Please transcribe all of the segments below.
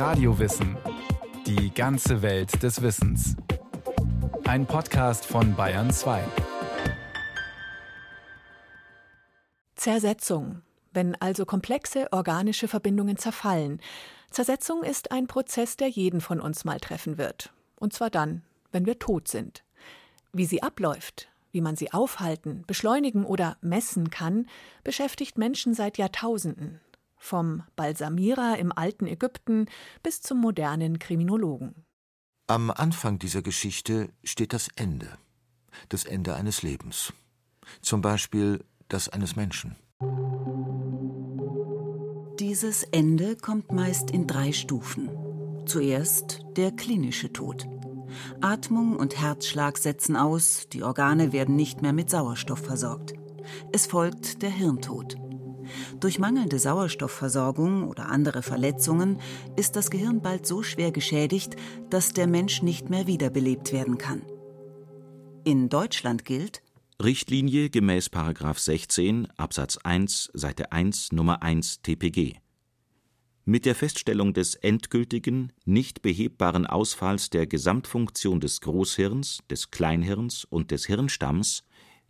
Radiowissen. Die ganze Welt des Wissens. Ein Podcast von Bayern 2. Zersetzung. Wenn also komplexe organische Verbindungen zerfallen. Zersetzung ist ein Prozess, der jeden von uns mal treffen wird. Und zwar dann, wenn wir tot sind. Wie sie abläuft, wie man sie aufhalten, beschleunigen oder messen kann, beschäftigt Menschen seit Jahrtausenden. Vom Balsamierer im alten Ägypten bis zum modernen Kriminologen. Am Anfang dieser Geschichte steht das Ende. Das Ende eines Lebens. Zum Beispiel das eines Menschen. Dieses Ende kommt meist in drei Stufen. Zuerst der klinische Tod. Atmung und Herzschlag setzen aus, die Organe werden nicht mehr mit Sauerstoff versorgt. Es folgt der Hirntod. Durch mangelnde Sauerstoffversorgung oder andere Verletzungen ist das Gehirn bald so schwer geschädigt, dass der Mensch nicht mehr wiederbelebt werden kann. In Deutschland gilt Richtlinie gemäß 16 Absatz 1 Seite 1 Nummer 1 TPG mit der Feststellung des endgültigen, nicht behebbaren Ausfalls der Gesamtfunktion des Großhirns, des Kleinhirns und des Hirnstamms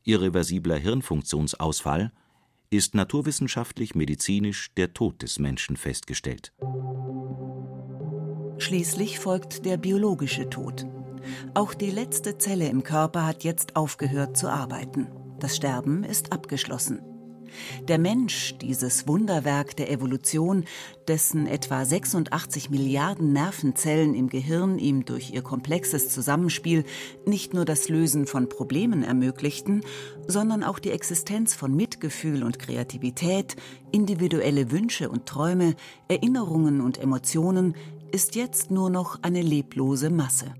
(irreversibler Hirnfunktionsausfall) ist naturwissenschaftlich-medizinisch der Tod des Menschen festgestellt. Schließlich folgt der biologische Tod. Auch die letzte Zelle im Körper hat jetzt aufgehört zu arbeiten. Das Sterben ist abgeschlossen der Mensch, dieses Wunderwerk der Evolution, dessen etwa 86 Milliarden Nervenzellen im Gehirn ihm durch ihr komplexes Zusammenspiel nicht nur das Lösen von Problemen ermöglichten, sondern auch die Existenz von Mitgefühl und Kreativität, individuelle Wünsche und Träume, Erinnerungen und Emotionen, ist jetzt nur noch eine leblose Masse.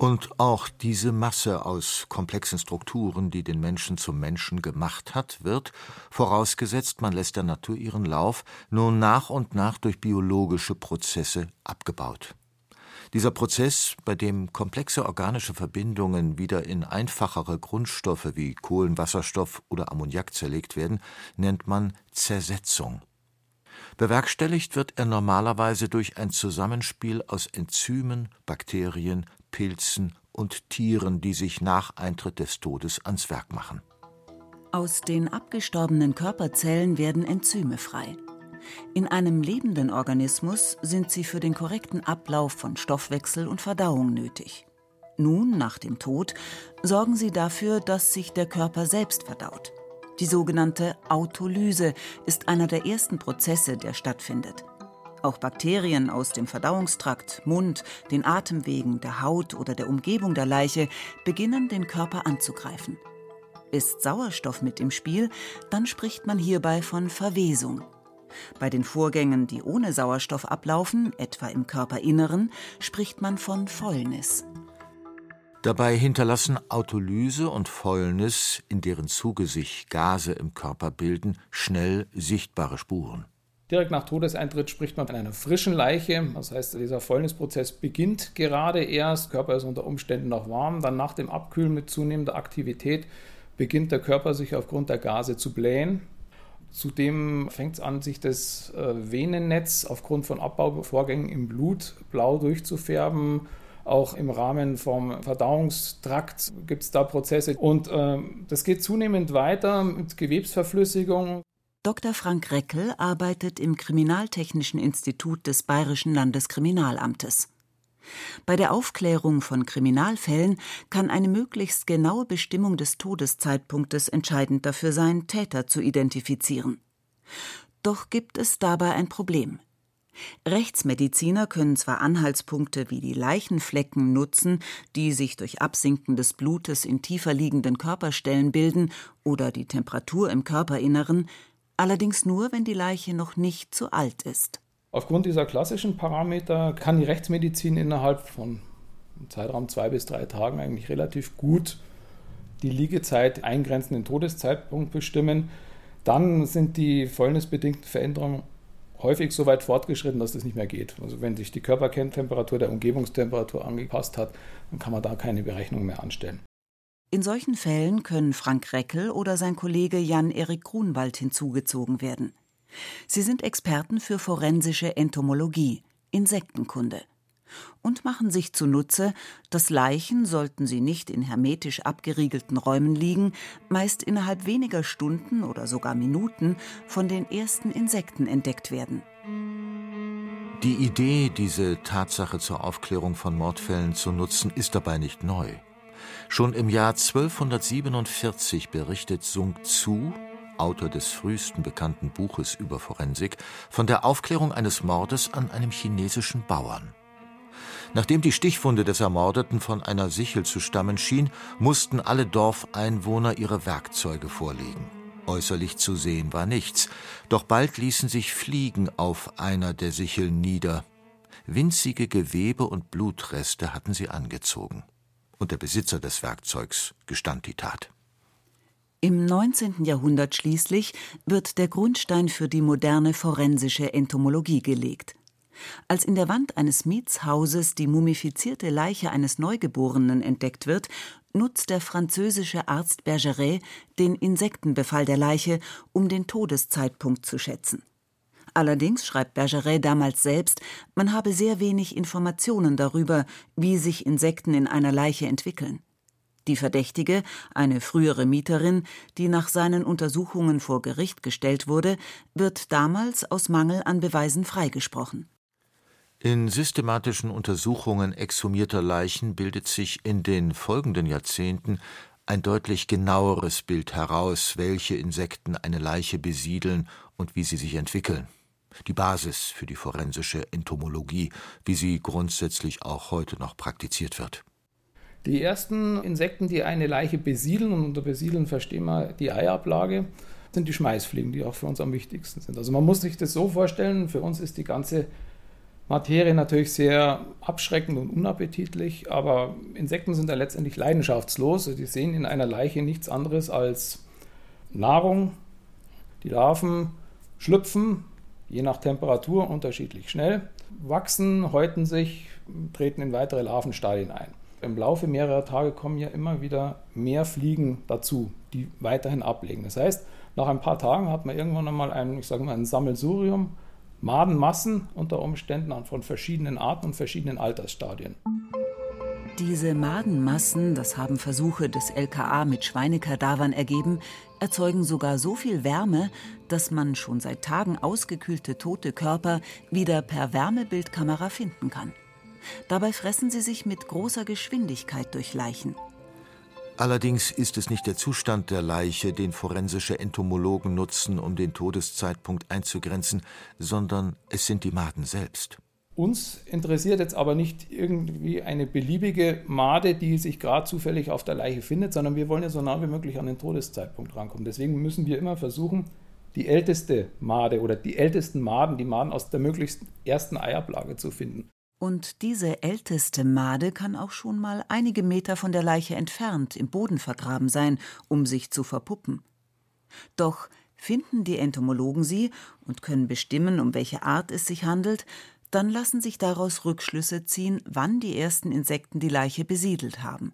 Und auch diese Masse aus komplexen Strukturen, die den Menschen zum Menschen gemacht hat, wird, vorausgesetzt man lässt der Natur ihren Lauf, nun nach und nach durch biologische Prozesse abgebaut. Dieser Prozess, bei dem komplexe organische Verbindungen wieder in einfachere Grundstoffe wie Kohlenwasserstoff oder Ammoniak zerlegt werden, nennt man Zersetzung. Bewerkstelligt wird er normalerweise durch ein Zusammenspiel aus Enzymen, Bakterien, Pilzen und Tieren, die sich nach Eintritt des Todes ans Werk machen. Aus den abgestorbenen Körperzellen werden Enzyme frei. In einem lebenden Organismus sind sie für den korrekten Ablauf von Stoffwechsel und Verdauung nötig. Nun, nach dem Tod, sorgen sie dafür, dass sich der Körper selbst verdaut. Die sogenannte Autolyse ist einer der ersten Prozesse, der stattfindet. Auch Bakterien aus dem Verdauungstrakt, Mund, den Atemwegen, der Haut oder der Umgebung der Leiche beginnen den Körper anzugreifen. Ist Sauerstoff mit im Spiel, dann spricht man hierbei von Verwesung. Bei den Vorgängen, die ohne Sauerstoff ablaufen, etwa im Körperinneren, spricht man von Fäulnis. Dabei hinterlassen Autolyse und Fäulnis, in deren Zuge sich Gase im Körper bilden, schnell sichtbare Spuren. Direkt nach Todeseintritt spricht man von einer frischen Leiche. Das heißt, dieser Fäulnisprozess beginnt gerade erst. Der Körper ist unter Umständen noch warm. Dann nach dem Abkühlen mit zunehmender Aktivität beginnt der Körper sich aufgrund der Gase zu blähen. Zudem fängt es an, sich das äh, Venennetz aufgrund von Abbauvorgängen im Blut blau durchzufärben. Auch im Rahmen vom Verdauungstrakt gibt es da Prozesse. Und äh, das geht zunehmend weiter mit Gewebsverflüssigung. Dr. Frank Reckel arbeitet im Kriminaltechnischen Institut des Bayerischen Landeskriminalamtes. Bei der Aufklärung von Kriminalfällen kann eine möglichst genaue Bestimmung des Todeszeitpunktes entscheidend dafür sein, Täter zu identifizieren. Doch gibt es dabei ein Problem. Rechtsmediziner können zwar Anhaltspunkte wie die Leichenflecken nutzen, die sich durch Absinken des Blutes in tiefer liegenden Körperstellen bilden, oder die Temperatur im Körperinneren, allerdings nur, wenn die Leiche noch nicht zu alt ist. Aufgrund dieser klassischen Parameter kann die Rechtsmedizin innerhalb von einem Zeitraum zwei bis drei Tagen eigentlich relativ gut die Liegezeit eingrenzenden Todeszeitpunkt bestimmen. Dann sind die fäulnisbedingten Veränderungen häufig so weit fortgeschritten, dass das nicht mehr geht. Also wenn sich die Körperkerntemperatur der Umgebungstemperatur angepasst hat, dann kann man da keine Berechnung mehr anstellen. In solchen Fällen können Frank Reckel oder sein Kollege Jan-Erik Grunwald hinzugezogen werden. Sie sind Experten für forensische Entomologie, Insektenkunde und machen sich zunutze, dass Leichen, sollten sie nicht in hermetisch abgeriegelten Räumen liegen, meist innerhalb weniger Stunden oder sogar Minuten von den ersten Insekten entdeckt werden. Die Idee, diese Tatsache zur Aufklärung von Mordfällen zu nutzen, ist dabei nicht neu. Schon im Jahr 1247 berichtet Sung Tzu, Autor des frühesten bekannten Buches über Forensik, von der Aufklärung eines Mordes an einem chinesischen Bauern. Nachdem die Stichwunde des Ermordeten von einer Sichel zu stammen schien, mussten alle Dorfeinwohner ihre Werkzeuge vorlegen. Äußerlich zu sehen war nichts, doch bald ließen sich Fliegen auf einer der Sicheln nieder. Winzige Gewebe und Blutreste hatten sie angezogen. Und der Besitzer des Werkzeugs gestand die Tat. Im 19. Jahrhundert schließlich wird der Grundstein für die moderne forensische Entomologie gelegt. Als in der Wand eines Mietshauses die mumifizierte Leiche eines Neugeborenen entdeckt wird, nutzt der französische Arzt Bergeret den Insektenbefall der Leiche, um den Todeszeitpunkt zu schätzen. Allerdings schreibt Bergeret damals selbst, man habe sehr wenig Informationen darüber, wie sich Insekten in einer Leiche entwickeln. Die Verdächtige, eine frühere Mieterin, die nach seinen Untersuchungen vor Gericht gestellt wurde, wird damals aus Mangel an Beweisen freigesprochen. In systematischen Untersuchungen exhumierter Leichen bildet sich in den folgenden Jahrzehnten ein deutlich genaueres Bild heraus, welche Insekten eine Leiche besiedeln und wie sie sich entwickeln. Die Basis für die forensische Entomologie, wie sie grundsätzlich auch heute noch praktiziert wird. Die ersten Insekten, die eine Leiche besiedeln, und unter Besiedeln verstehen wir die Eiablage, sind die Schmeißfliegen, die auch für uns am wichtigsten sind. Also man muss sich das so vorstellen, für uns ist die ganze Materie natürlich sehr abschreckend und unappetitlich, aber Insekten sind ja letztendlich leidenschaftslos. Die sehen in einer Leiche nichts anderes als Nahrung. Die Larven schlüpfen, je nach Temperatur unterschiedlich schnell, wachsen, häuten sich, treten in weitere Larvenstadien ein. Im Laufe mehrerer Tage kommen ja immer wieder mehr Fliegen dazu, die weiterhin ablegen. Das heißt, nach ein paar Tagen hat man irgendwann einmal ein, ich sage mal, ein Sammelsurium Madenmassen unter Umständen von verschiedenen Arten und verschiedenen Altersstadien. Diese Madenmassen, das haben Versuche des LKA mit Schweinekadavern ergeben, erzeugen sogar so viel Wärme, dass man schon seit Tagen ausgekühlte tote Körper wieder per Wärmebildkamera finden kann. Dabei fressen sie sich mit großer Geschwindigkeit durch Leichen. Allerdings ist es nicht der Zustand der Leiche, den forensische Entomologen nutzen, um den Todeszeitpunkt einzugrenzen, sondern es sind die Maden selbst. Uns interessiert jetzt aber nicht irgendwie eine beliebige Made, die sich gerade zufällig auf der Leiche findet, sondern wir wollen ja so nah wie möglich an den Todeszeitpunkt rankommen. Deswegen müssen wir immer versuchen, die älteste Made oder die ältesten Maden, die Maden aus der möglichst ersten Eiablage zu finden. Und diese älteste Made kann auch schon mal einige Meter von der Leiche entfernt im Boden vergraben sein, um sich zu verpuppen. Doch finden die Entomologen sie und können bestimmen, um welche Art es sich handelt, dann lassen sich daraus Rückschlüsse ziehen, wann die ersten Insekten die Leiche besiedelt haben.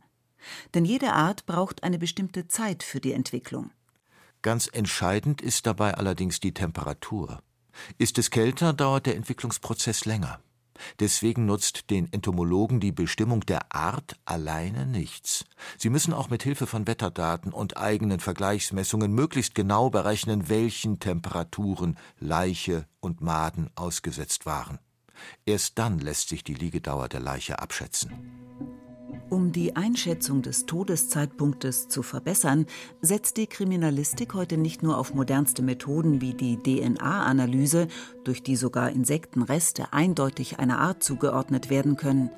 Denn jede Art braucht eine bestimmte Zeit für die Entwicklung. Ganz entscheidend ist dabei allerdings die Temperatur. Ist es kälter, dauert der Entwicklungsprozess länger. Deswegen nutzt den Entomologen die Bestimmung der Art alleine nichts. Sie müssen auch mit Hilfe von Wetterdaten und eigenen Vergleichsmessungen möglichst genau berechnen, welchen Temperaturen Leiche und Maden ausgesetzt waren. Erst dann lässt sich die Liegedauer der Leiche abschätzen. Um die Einschätzung des Todeszeitpunktes zu verbessern, setzt die Kriminalistik heute nicht nur auf modernste Methoden wie die DNA-Analyse, durch die sogar Insektenreste eindeutig einer Art zugeordnet werden können.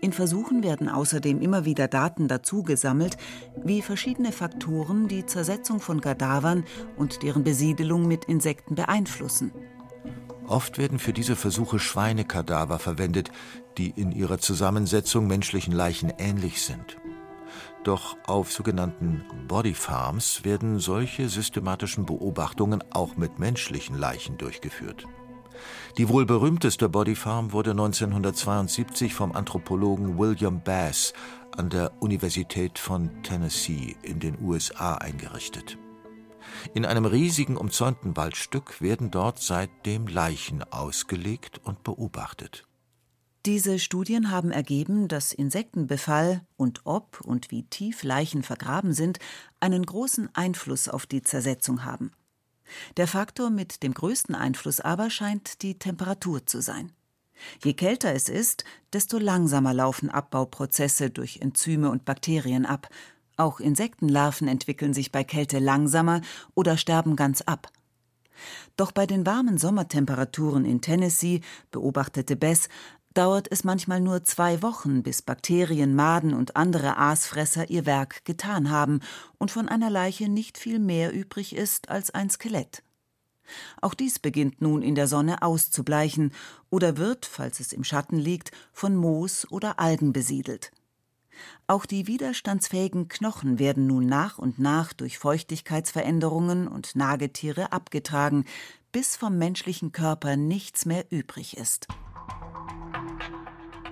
In Versuchen werden außerdem immer wieder Daten dazu gesammelt, wie verschiedene Faktoren die Zersetzung von Kadavern und deren Besiedelung mit Insekten beeinflussen. Oft werden für diese Versuche Schweinekadaver verwendet, die in ihrer Zusammensetzung menschlichen Leichen ähnlich sind. Doch auf sogenannten Body Farms werden solche systematischen Beobachtungen auch mit menschlichen Leichen durchgeführt. Die wohl berühmteste Body Farm wurde 1972 vom Anthropologen William Bass an der Universität von Tennessee in den USA eingerichtet. In einem riesigen umzäunten Waldstück werden dort seitdem Leichen ausgelegt und beobachtet. Diese Studien haben ergeben, dass Insektenbefall und ob und wie tief Leichen vergraben sind, einen großen Einfluss auf die Zersetzung haben. Der Faktor mit dem größten Einfluss aber scheint die Temperatur zu sein. Je kälter es ist, desto langsamer laufen Abbauprozesse durch Enzyme und Bakterien ab. Auch Insektenlarven entwickeln sich bei Kälte langsamer oder sterben ganz ab. Doch bei den warmen Sommertemperaturen in Tennessee, beobachtete Bess, dauert es manchmal nur zwei Wochen, bis Bakterien, Maden und andere Aasfresser ihr Werk getan haben und von einer Leiche nicht viel mehr übrig ist als ein Skelett. Auch dies beginnt nun in der Sonne auszubleichen oder wird, falls es im Schatten liegt, von Moos oder Algen besiedelt. Auch die widerstandsfähigen Knochen werden nun nach und nach durch Feuchtigkeitsveränderungen und Nagetiere abgetragen, bis vom menschlichen Körper nichts mehr übrig ist.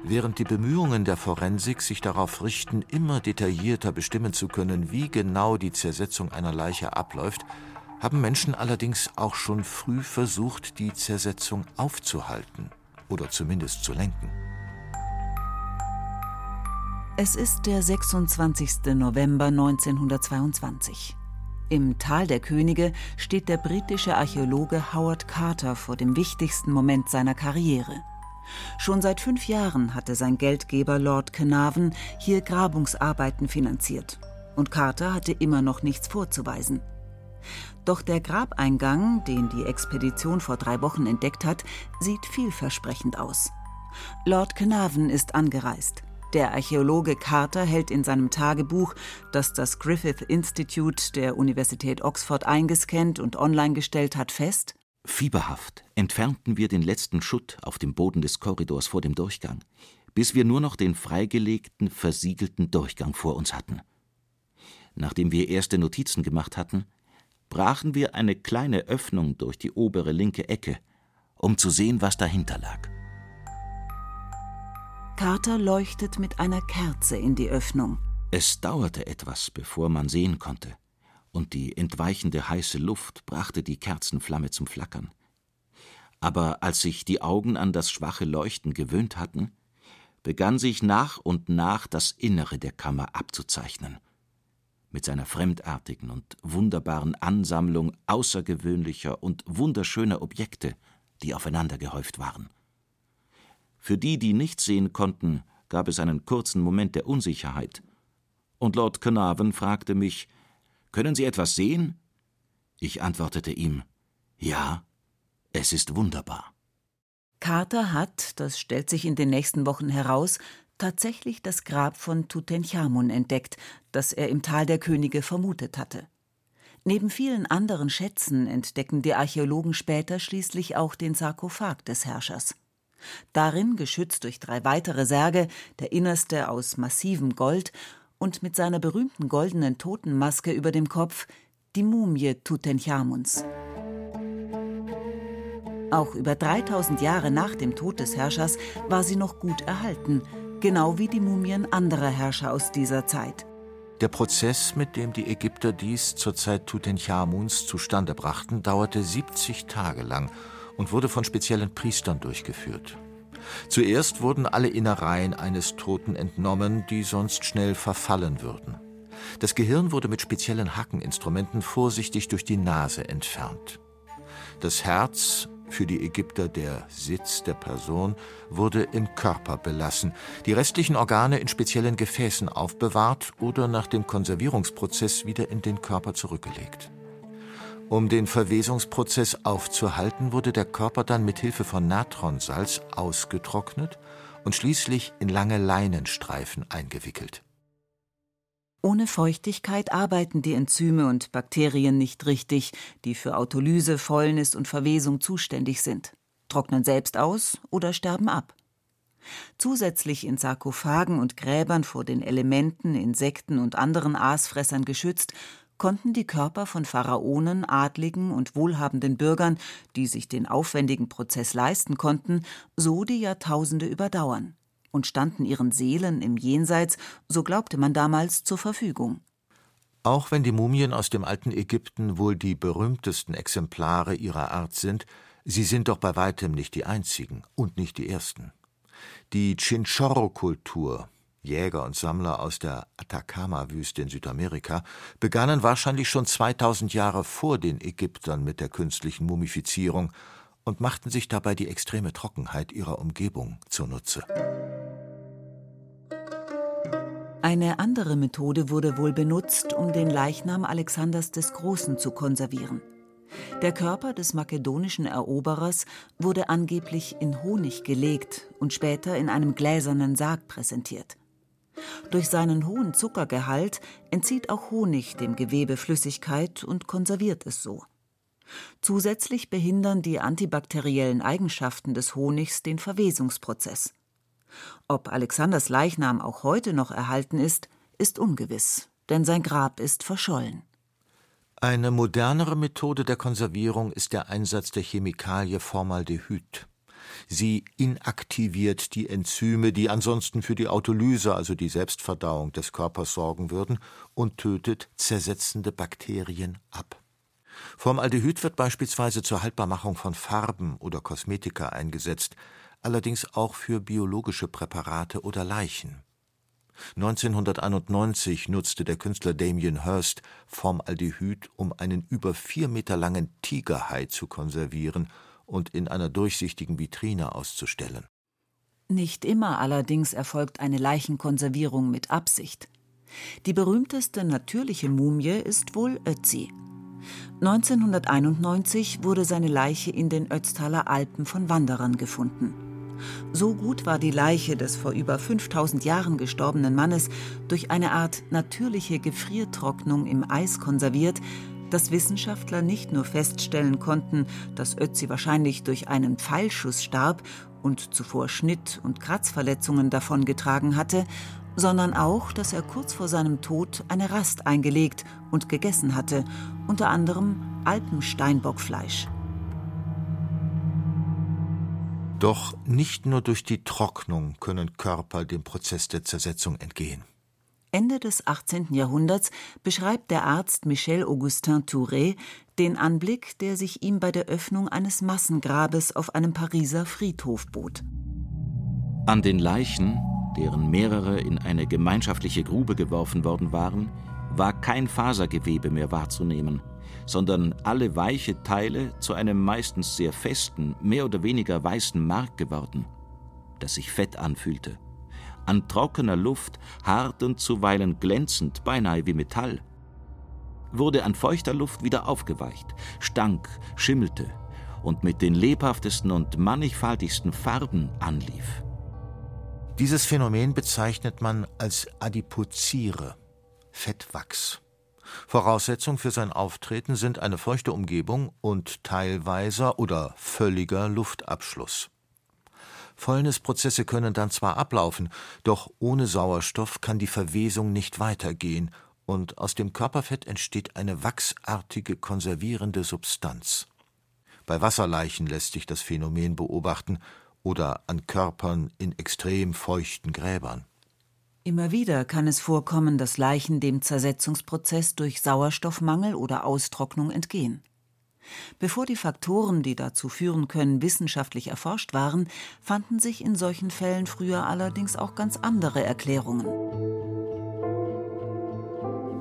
Während die Bemühungen der Forensik sich darauf richten, immer detaillierter bestimmen zu können, wie genau die Zersetzung einer Leiche abläuft, haben Menschen allerdings auch schon früh versucht, die Zersetzung aufzuhalten oder zumindest zu lenken. Es ist der 26. November 1922. Im Tal der Könige steht der britische Archäologe Howard Carter vor dem wichtigsten Moment seiner Karriere. Schon seit fünf Jahren hatte sein Geldgeber Lord Carnarvon hier Grabungsarbeiten finanziert. Und Carter hatte immer noch nichts vorzuweisen. Doch der Grabeingang, den die Expedition vor drei Wochen entdeckt hat, sieht vielversprechend aus. Lord Carnarvon ist angereist. Der Archäologe Carter hält in seinem Tagebuch, das das Griffith Institute der Universität Oxford eingescannt und online gestellt hat, fest, Fieberhaft entfernten wir den letzten Schutt auf dem Boden des Korridors vor dem Durchgang, bis wir nur noch den freigelegten, versiegelten Durchgang vor uns hatten. Nachdem wir erste Notizen gemacht hatten, brachen wir eine kleine Öffnung durch die obere linke Ecke, um zu sehen, was dahinter lag. Carter leuchtet mit einer Kerze in die Öffnung. Es dauerte etwas, bevor man sehen konnte und die entweichende heiße Luft brachte die Kerzenflamme zum Flackern. Aber als sich die Augen an das schwache Leuchten gewöhnt hatten, begann sich nach und nach das Innere der Kammer abzuzeichnen. Mit seiner fremdartigen und wunderbaren Ansammlung außergewöhnlicher und wunderschöner Objekte, die aufeinander gehäuft waren. Für die, die nichts sehen konnten, gab es einen kurzen Moment der Unsicherheit, und Lord Carnarvon fragte mich, können Sie etwas sehen? Ich antwortete ihm Ja, es ist wunderbar. Carter hat, das stellt sich in den nächsten Wochen heraus, tatsächlich das Grab von Tutanchamun entdeckt, das er im Tal der Könige vermutet hatte. Neben vielen anderen Schätzen entdecken die Archäologen später schließlich auch den Sarkophag des Herrschers. Darin, geschützt durch drei weitere Särge, der innerste aus massivem Gold und mit seiner berühmten goldenen Totenmaske über dem Kopf die Mumie Tutanchamuns. Auch über 3000 Jahre nach dem Tod des Herrschers war sie noch gut erhalten, genau wie die Mumien anderer Herrscher aus dieser Zeit. Der Prozess, mit dem die Ägypter dies zur Zeit Tutanchamuns zustande brachten, dauerte 70 Tage lang und wurde von speziellen Priestern durchgeführt. Zuerst wurden alle Innereien eines Toten entnommen, die sonst schnell verfallen würden. Das Gehirn wurde mit speziellen Hackeninstrumenten vorsichtig durch die Nase entfernt. Das Herz, für die Ägypter der Sitz der Person, wurde im Körper belassen, die restlichen Organe in speziellen Gefäßen aufbewahrt oder nach dem Konservierungsprozess wieder in den Körper zurückgelegt. Um den Verwesungsprozess aufzuhalten, wurde der Körper dann mit Hilfe von Natronsalz ausgetrocknet und schließlich in lange Leinenstreifen eingewickelt. Ohne Feuchtigkeit arbeiten die Enzyme und Bakterien nicht richtig, die für Autolyse, Fäulnis und Verwesung zuständig sind, trocknen selbst aus oder sterben ab. Zusätzlich in Sarkophagen und Gräbern vor den Elementen, Insekten und anderen Aasfressern geschützt, konnten die Körper von Pharaonen, Adligen und wohlhabenden Bürgern, die sich den aufwendigen Prozess leisten konnten, so die Jahrtausende überdauern und standen ihren Seelen im Jenseits, so glaubte man damals, zur Verfügung. Auch wenn die Mumien aus dem alten Ägypten wohl die berühmtesten Exemplare ihrer Art sind, sie sind doch bei weitem nicht die einzigen und nicht die ersten. Die Chinchorro-Kultur, Jäger und Sammler aus der Atacama-Wüste in Südamerika, begannen wahrscheinlich schon 2000 Jahre vor den Ägyptern mit der künstlichen Mumifizierung und machten sich dabei die extreme Trockenheit ihrer Umgebung zunutze. Eine andere Methode wurde wohl benutzt, um den Leichnam Alexanders des Großen zu konservieren. Der Körper des makedonischen Eroberers wurde angeblich in Honig gelegt und später in einem gläsernen Sarg präsentiert. Durch seinen hohen Zuckergehalt entzieht auch Honig dem Gewebe Flüssigkeit und konserviert es so. Zusätzlich behindern die antibakteriellen Eigenschaften des Honigs den Verwesungsprozess. Ob Alexanders Leichnam auch heute noch erhalten ist, ist ungewiss, denn sein Grab ist verschollen. Eine modernere Methode der Konservierung ist der Einsatz der Chemikalie Formaldehyd. Sie inaktiviert die Enzyme, die ansonsten für die Autolyse, also die Selbstverdauung des Körpers sorgen würden, und tötet zersetzende Bakterien ab. Formaldehyd wird beispielsweise zur Haltbarmachung von Farben oder Kosmetika eingesetzt, allerdings auch für biologische Präparate oder Leichen. 1991 nutzte der Künstler Damien Hirst Formaldehyd, um einen über vier Meter langen Tigerhai zu konservieren und in einer durchsichtigen Vitrine auszustellen. Nicht immer allerdings erfolgt eine Leichenkonservierung mit Absicht. Die berühmteste natürliche Mumie ist wohl Ötzi. 1991 wurde seine Leiche in den Ötztaler Alpen von Wanderern gefunden. So gut war die Leiche des vor über 5000 Jahren gestorbenen Mannes durch eine Art natürliche Gefriertrocknung im Eis konserviert, dass Wissenschaftler nicht nur feststellen konnten, dass Ötzi wahrscheinlich durch einen Pfeilschuss starb und zuvor Schnitt- und Kratzverletzungen davongetragen hatte, sondern auch, dass er kurz vor seinem Tod eine Rast eingelegt und gegessen hatte, unter anderem Alpensteinbockfleisch. Doch nicht nur durch die Trocknung können Körper dem Prozess der Zersetzung entgehen. Ende des 18. Jahrhunderts beschreibt der Arzt Michel Augustin Touré den Anblick, der sich ihm bei der Öffnung eines Massengrabes auf einem Pariser Friedhof bot. An den Leichen, deren mehrere in eine gemeinschaftliche Grube geworfen worden waren, war kein Fasergewebe mehr wahrzunehmen sondern alle weiche Teile zu einem meistens sehr festen, mehr oder weniger weißen Mark geworden, das sich fett anfühlte. An trockener Luft, hart und zuweilen glänzend, beinahe wie Metall. Wurde an feuchter Luft wieder aufgeweicht, stank, schimmelte und mit den lebhaftesten und mannigfaltigsten Farben anlief. Dieses Phänomen bezeichnet man als Adipoziere, Fettwachs. Voraussetzung für sein Auftreten sind eine feuchte Umgebung und teilweiser oder völliger Luftabschluss. Fäulnisprozesse können dann zwar ablaufen, doch ohne Sauerstoff kann die Verwesung nicht weitergehen und aus dem Körperfett entsteht eine wachsartige konservierende Substanz. Bei Wasserleichen lässt sich das Phänomen beobachten oder an Körpern in extrem feuchten Gräbern. Immer wieder kann es vorkommen, dass Leichen dem Zersetzungsprozess durch Sauerstoffmangel oder Austrocknung entgehen. Bevor die Faktoren, die dazu führen können, wissenschaftlich erforscht waren, fanden sich in solchen Fällen früher allerdings auch ganz andere Erklärungen.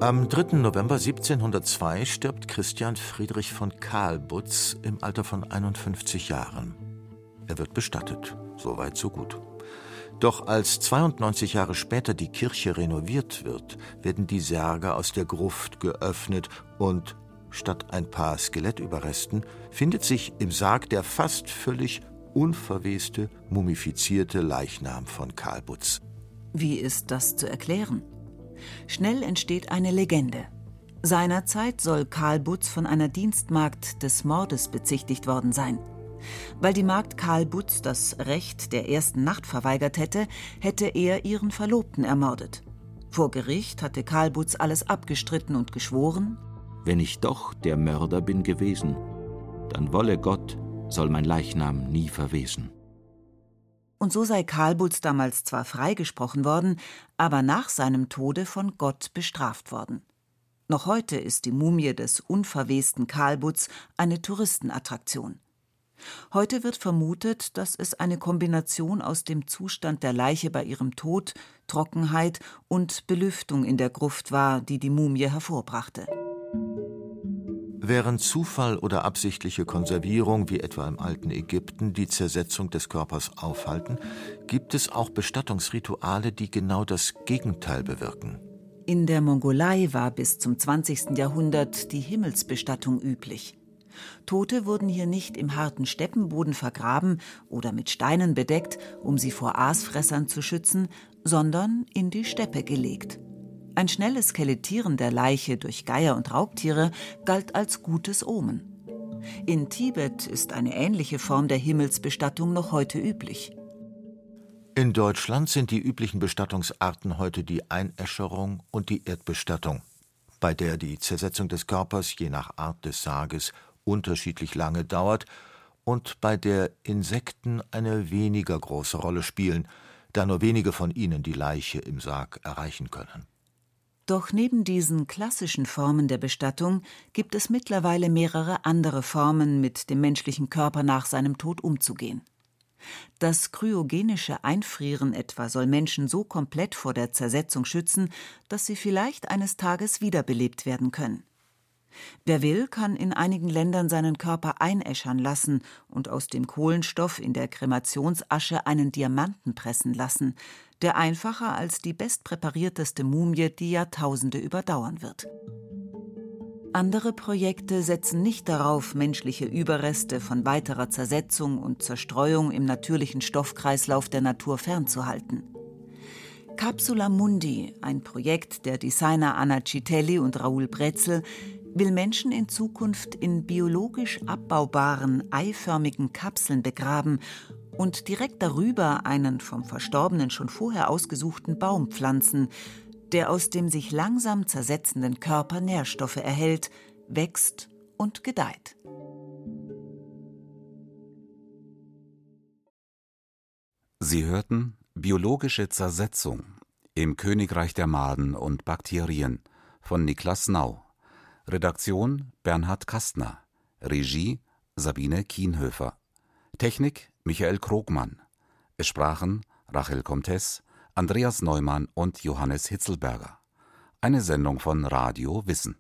Am 3. November 1702 stirbt Christian Friedrich von Kahlbutz im Alter von 51 Jahren. Er wird bestattet. Soweit, so gut. Doch als 92 Jahre später die Kirche renoviert wird, werden die Särge aus der Gruft geöffnet und statt ein paar Skelettüberresten findet sich im Sarg der fast völlig unverweste, mumifizierte Leichnam von Karl Butz. Wie ist das zu erklären? Schnell entsteht eine Legende. Seinerzeit soll Karl Butz von einer Dienstmagd des Mordes bezichtigt worden sein. Weil die Magd Karl Butz das Recht der ersten Nacht verweigert hätte, hätte er ihren Verlobten ermordet. Vor Gericht hatte Karl Butz alles abgestritten und geschworen: Wenn ich doch der Mörder bin gewesen, dann wolle Gott, soll mein Leichnam nie verwesen. Und so sei Karl Butz damals zwar freigesprochen worden, aber nach seinem Tode von Gott bestraft worden. Noch heute ist die Mumie des unverwesten Kalbutz eine Touristenattraktion. Heute wird vermutet, dass es eine Kombination aus dem Zustand der Leiche bei ihrem Tod, Trockenheit und Belüftung in der Gruft war, die die Mumie hervorbrachte. Während Zufall oder absichtliche Konservierung, wie etwa im alten Ägypten, die Zersetzung des Körpers aufhalten, gibt es auch Bestattungsrituale, die genau das Gegenteil bewirken. In der Mongolei war bis zum 20. Jahrhundert die Himmelsbestattung üblich. Tote wurden hier nicht im harten Steppenboden vergraben oder mit Steinen bedeckt, um sie vor Aasfressern zu schützen, sondern in die Steppe gelegt. Ein schnelles Skelettieren der Leiche durch Geier und Raubtiere galt als gutes Omen. In Tibet ist eine ähnliche Form der Himmelsbestattung noch heute üblich. In Deutschland sind die üblichen Bestattungsarten heute die Einäscherung und die Erdbestattung, bei der die Zersetzung des Körpers je nach Art des Sarges unterschiedlich lange dauert und bei der Insekten eine weniger große Rolle spielen, da nur wenige von ihnen die Leiche im Sarg erreichen können. Doch neben diesen klassischen Formen der Bestattung gibt es mittlerweile mehrere andere Formen, mit dem menschlichen Körper nach seinem Tod umzugehen. Das kryogenische Einfrieren etwa soll Menschen so komplett vor der Zersetzung schützen, dass sie vielleicht eines Tages wiederbelebt werden können. Wer will, kann in einigen Ländern seinen Körper einäschern lassen und aus dem Kohlenstoff in der Kremationsasche einen Diamanten pressen lassen, der einfacher als die bestpräparierteste Mumie die Jahrtausende überdauern wird. Andere Projekte setzen nicht darauf, menschliche Überreste von weiterer Zersetzung und Zerstreuung im natürlichen Stoffkreislauf der Natur fernzuhalten. Capsula Mundi, ein Projekt der Designer Anna Citelli und Raoul Brezel, will Menschen in Zukunft in biologisch abbaubaren, eiförmigen Kapseln begraben und direkt darüber einen vom Verstorbenen schon vorher ausgesuchten Baum pflanzen, der aus dem sich langsam zersetzenden Körper Nährstoffe erhält, wächst und gedeiht. Sie hörten Biologische Zersetzung im Königreich der Maden und Bakterien von Niklas Nau. Redaktion Bernhard Kastner. Regie Sabine Kienhöfer. Technik Michael Krogmann. Es sprachen Rachel Comtes, Andreas Neumann und Johannes Hitzelberger. Eine Sendung von Radio Wissen.